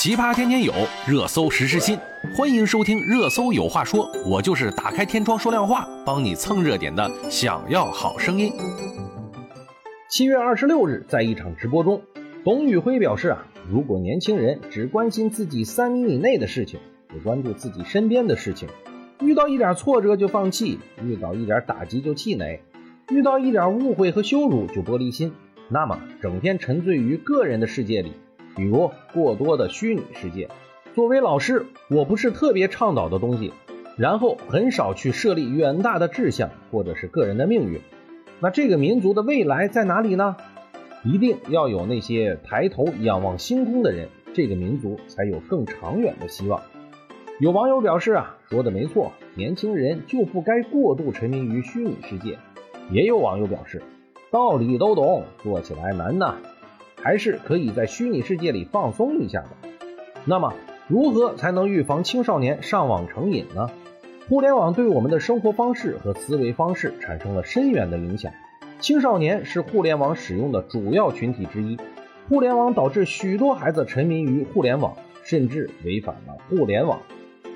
奇葩天天有，热搜时时新。欢迎收听《热搜有话说》，我就是打开天窗说亮话，帮你蹭热点的。想要好声音。七月二十六日，在一场直播中，董宇辉表示啊，如果年轻人只关心自己三米以内的事情，只关注自己身边的事情，遇到一点挫折就放弃，遇到一点打击就气馁，遇到一点误会和羞辱就玻璃心，那么整天沉醉于个人的世界里。比如过多的虚拟世界，作为老师，我不是特别倡导的东西。然后很少去设立远大的志向，或者是个人的命运。那这个民族的未来在哪里呢？一定要有那些抬头仰望星空的人，这个民族才有更长远的希望。有网友表示啊，说的没错，年轻人就不该过度沉迷于虚拟世界。也有网友表示，道理都懂，做起来难呐。还是可以在虚拟世界里放松一下的。那么，如何才能预防青少年上网成瘾呢？互联网对我们的生活方式和思维方式产生了深远的影响。青少年是互联网使用的主要群体之一。互联网导致许多孩子沉迷于互联网，甚至违反了互联网。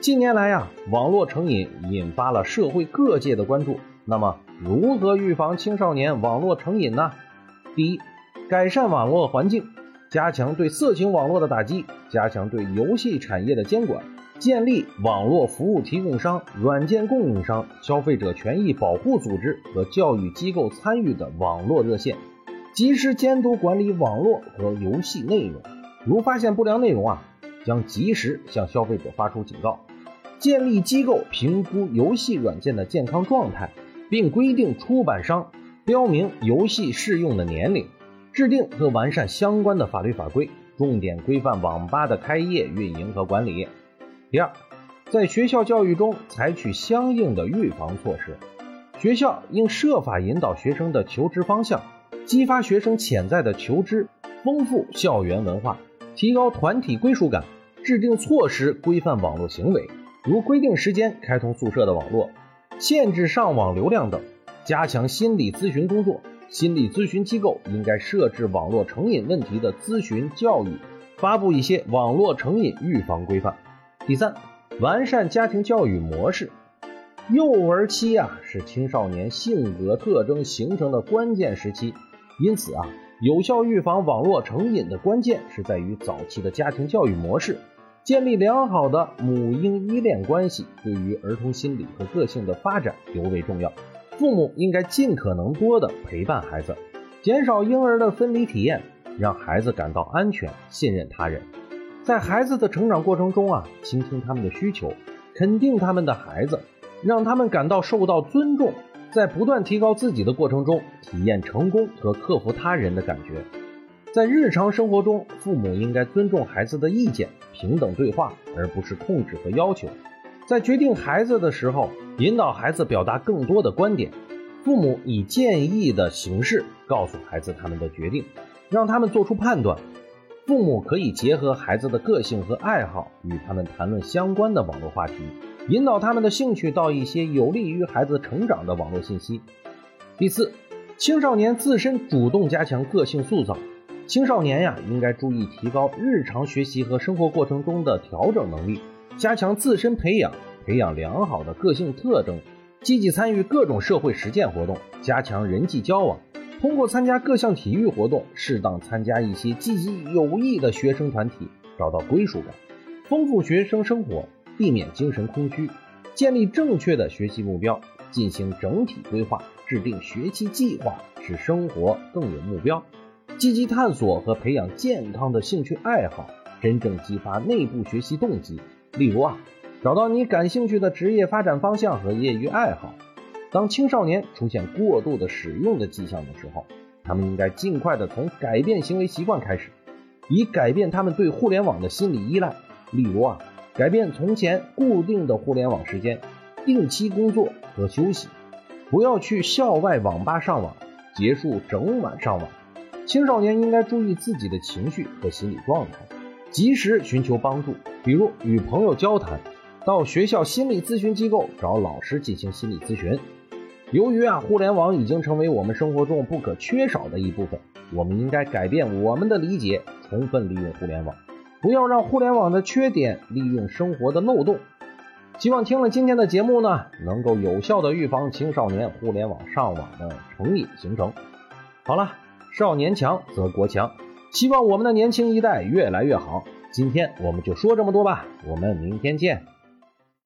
近年来呀，网络成瘾引发了社会各界的关注。那么，如何预防青少年网络成瘾呢？第一。改善网络环境，加强对色情网络的打击，加强对游戏产业的监管，建立网络服务提供商、软件供应商、消费者权益保护组织和教育机构参与的网络热线，及时监督管理网络和游戏内容。如发现不良内容啊，将及时向消费者发出警告。建立机构评估游戏软件的健康状态，并规定出版商标明游戏适用的年龄。制定和完善相关的法律法规，重点规范网吧的开业、运营和管理。第二，在学校教育中采取相应的预防措施。学校应设法引导学生的求知方向，激发学生潜在的求知，丰富校园文化，提高团体归属感。制定措施规范网络行为，如规定时间开通宿舍的网络，限制上网流量等，加强心理咨询工作。心理咨询机构应该设置网络成瘾问题的咨询教育，发布一些网络成瘾预防规范。第三，完善家庭教育模式。幼儿期啊是青少年性格特征形成的关键时期，因此啊，有效预防网络成瘾的关键是在于早期的家庭教育模式，建立良好的母婴依恋关系，对于儿童心理和个性的发展尤为重要。父母应该尽可能多的陪伴孩子，减少婴儿的分离体验，让孩子感到安全、信任他人。在孩子的成长过程中啊，倾听他们的需求，肯定他们的孩子，让他们感到受到尊重。在不断提高自己的过程中，体验成功和克服他人的感觉。在日常生活中，父母应该尊重孩子的意见，平等对话，而不是控制和要求。在决定孩子的时候，引导孩子表达更多的观点。父母以建议的形式告诉孩子他们的决定，让他们做出判断。父母可以结合孩子的个性和爱好，与他们谈论相关的网络话题，引导他们的兴趣到一些有利于孩子成长的网络信息。第四，青少年自身主动加强个性塑造。青少年呀，应该注意提高日常学习和生活过程中的调整能力。加强自身培养，培养良好的个性特征，积极参与各种社会实践活动，加强人际交往。通过参加各项体育活动，适当参加一些积极有益的学生团体，找到归属感，丰富学生生活，避免精神空虚。建立正确的学习目标，进行整体规划，制定学习计划，使生活更有目标。积极探索和培养健康的兴趣爱好，真正激发内部学习动机。例如啊，找到你感兴趣的职业发展方向和业余爱好。当青少年出现过度的使用的迹象的时候，他们应该尽快的从改变行为习惯开始，以改变他们对互联网的心理依赖。例如啊，改变从前固定的互联网时间，定期工作和休息，不要去校外网吧上网，结束整晚上网。青少年应该注意自己的情绪和心理状态，及时寻求帮助。比如与朋友交谈，到学校心理咨询机构找老师进行心理咨询。由于啊，互联网已经成为我们生活中不可缺少的一部分，我们应该改变我们的理解，充分利用互联网。不要让互联网的缺点利用生活的漏洞。希望听了今天的节目呢，能够有效的预防青少年互联网上网的成瘾形成。好了，少年强则国强，希望我们的年轻一代越来越好。今天我们就说这么多吧，我们明天见。